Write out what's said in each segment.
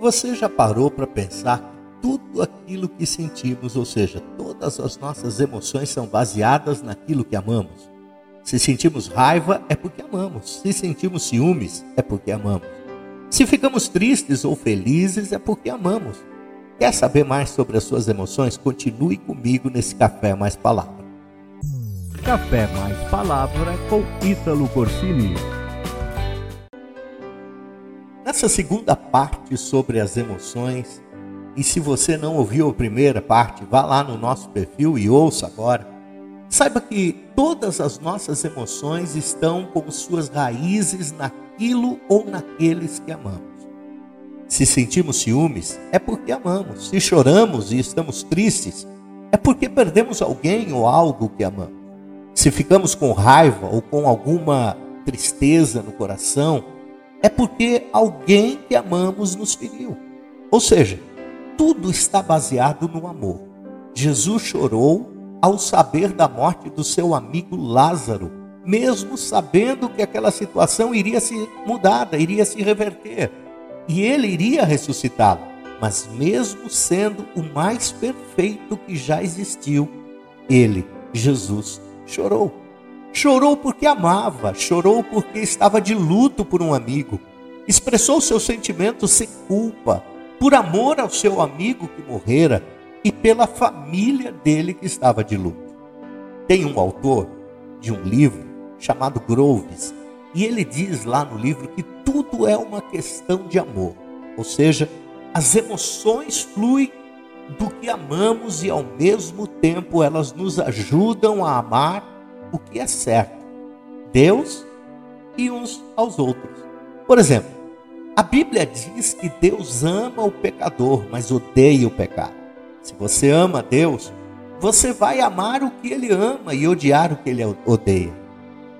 Você já parou para pensar que tudo aquilo que sentimos, ou seja, todas as nossas emoções são baseadas naquilo que amamos? Se sentimos raiva, é porque amamos. Se sentimos ciúmes, é porque amamos. Se ficamos tristes ou felizes, é porque amamos. Quer saber mais sobre as suas emoções? Continue comigo nesse Café Mais Palavra. Café Mais Palavra com Ítalo Corsini. Nessa segunda parte sobre as emoções, e se você não ouviu a primeira parte, vá lá no nosso perfil e ouça agora. Saiba que todas as nossas emoções estão com suas raízes naquilo ou naqueles que amamos. Se sentimos ciúmes, é porque amamos. Se choramos e estamos tristes, é porque perdemos alguém ou algo que amamos. Se ficamos com raiva ou com alguma tristeza no coração, é porque alguém que amamos nos feriu. Ou seja, tudo está baseado no amor. Jesus chorou ao saber da morte do seu amigo Lázaro, mesmo sabendo que aquela situação iria se mudada, iria se reverter, e ele iria ressuscitá-lo. Mas mesmo sendo o mais perfeito que já existiu, ele, Jesus, chorou. Chorou porque amava, chorou porque estava de luto por um amigo. Expressou seus sentimentos sem culpa, por amor ao seu amigo que morrera e pela família dele que estava de luto. Tem um autor de um livro chamado Groves, e ele diz lá no livro que tudo é uma questão de amor, ou seja, as emoções fluem do que amamos e ao mesmo tempo elas nos ajudam a amar o que é certo, Deus e uns aos outros. Por exemplo, a Bíblia diz que Deus ama o pecador, mas odeia o pecado. Se você ama Deus, você vai amar o que ele ama e odiar o que ele odeia.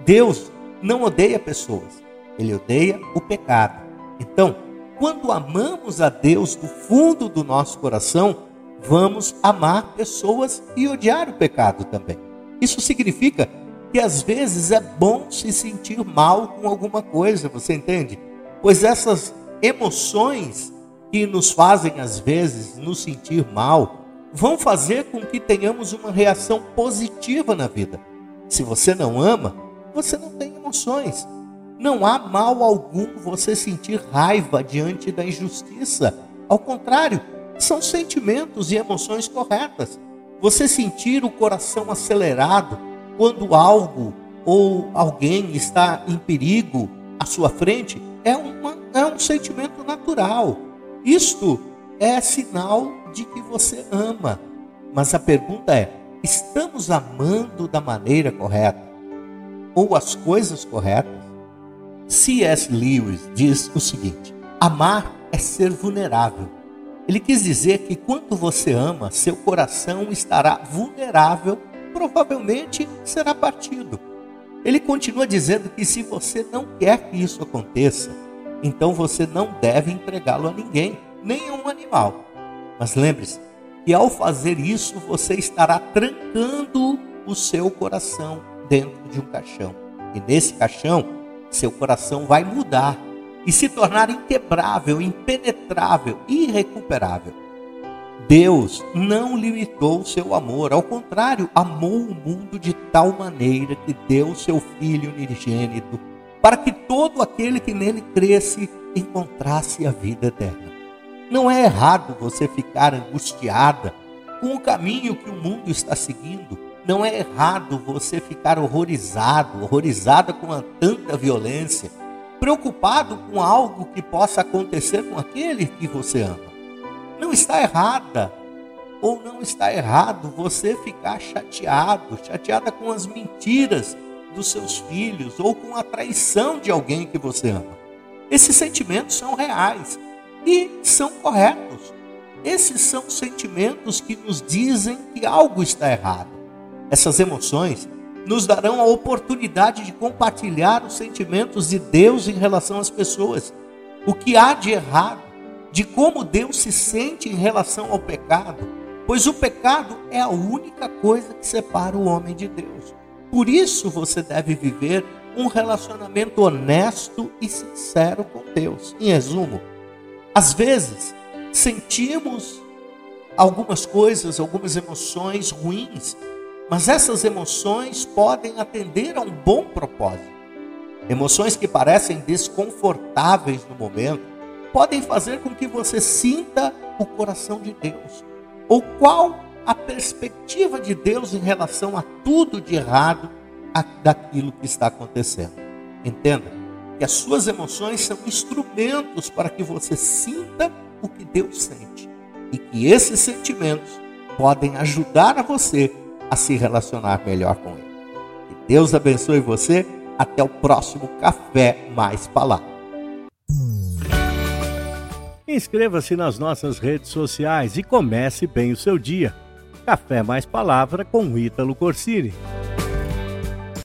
Deus não odeia pessoas, ele odeia o pecado. Então, quando amamos a Deus do fundo do nosso coração, vamos amar pessoas e odiar o pecado também. Isso significa que às vezes é bom se sentir mal com alguma coisa, você entende? Pois essas emoções que nos fazem às vezes nos sentir mal vão fazer com que tenhamos uma reação positiva na vida. Se você não ama, você não tem emoções. Não há mal algum você sentir raiva diante da injustiça. Ao contrário, são sentimentos e emoções corretas. Você sentir o coração acelerado quando algo ou alguém está em perigo à sua frente é, uma, é um sentimento natural. Isto é sinal de que você ama. Mas a pergunta é: estamos amando da maneira correta? Ou as coisas corretas? C.S. Lewis diz o seguinte: amar é ser vulnerável. Ele quis dizer que quando você ama, seu coração estará vulnerável provavelmente será partido. Ele continua dizendo que se você não quer que isso aconteça, então você não deve entregá-lo a ninguém, nem a um animal. Mas lembre-se que ao fazer isso, você estará trancando o seu coração dentro de um caixão. E nesse caixão, seu coração vai mudar e se tornar inquebrável, impenetrável, irrecuperável. Deus não limitou o seu amor, ao contrário, amou o mundo de tal maneira que deu seu Filho unigênito, para que todo aquele que nele cresce encontrasse a vida eterna. Não é errado você ficar angustiada com o caminho que o mundo está seguindo. Não é errado você ficar horrorizado, horrorizada com a tanta violência, preocupado com algo que possa acontecer com aquele que você ama. Não está errada ou não está errado você ficar chateado, chateada com as mentiras dos seus filhos ou com a traição de alguém que você ama. Esses sentimentos são reais e são corretos. Esses são sentimentos que nos dizem que algo está errado. Essas emoções nos darão a oportunidade de compartilhar os sentimentos de Deus em relação às pessoas. O que há de errado de como Deus se sente em relação ao pecado, pois o pecado é a única coisa que separa o homem de Deus. Por isso você deve viver um relacionamento honesto e sincero com Deus. Em resumo, Às vezes, sentimos algumas coisas, algumas emoções ruins, mas essas emoções podem atender a um bom propósito. Emoções que parecem desconfortáveis no momento podem fazer com que você sinta o coração de Deus. Ou qual a perspectiva de Deus em relação a tudo de errado daquilo que está acontecendo. Entenda que as suas emoções são instrumentos para que você sinta o que Deus sente e que esses sentimentos podem ajudar a você a se relacionar melhor com Ele. Que Deus abençoe você. Até o próximo Café Mais Palavra. Inscreva-se nas nossas redes sociais e comece bem o seu dia. Café Mais Palavra com Ítalo Corsini.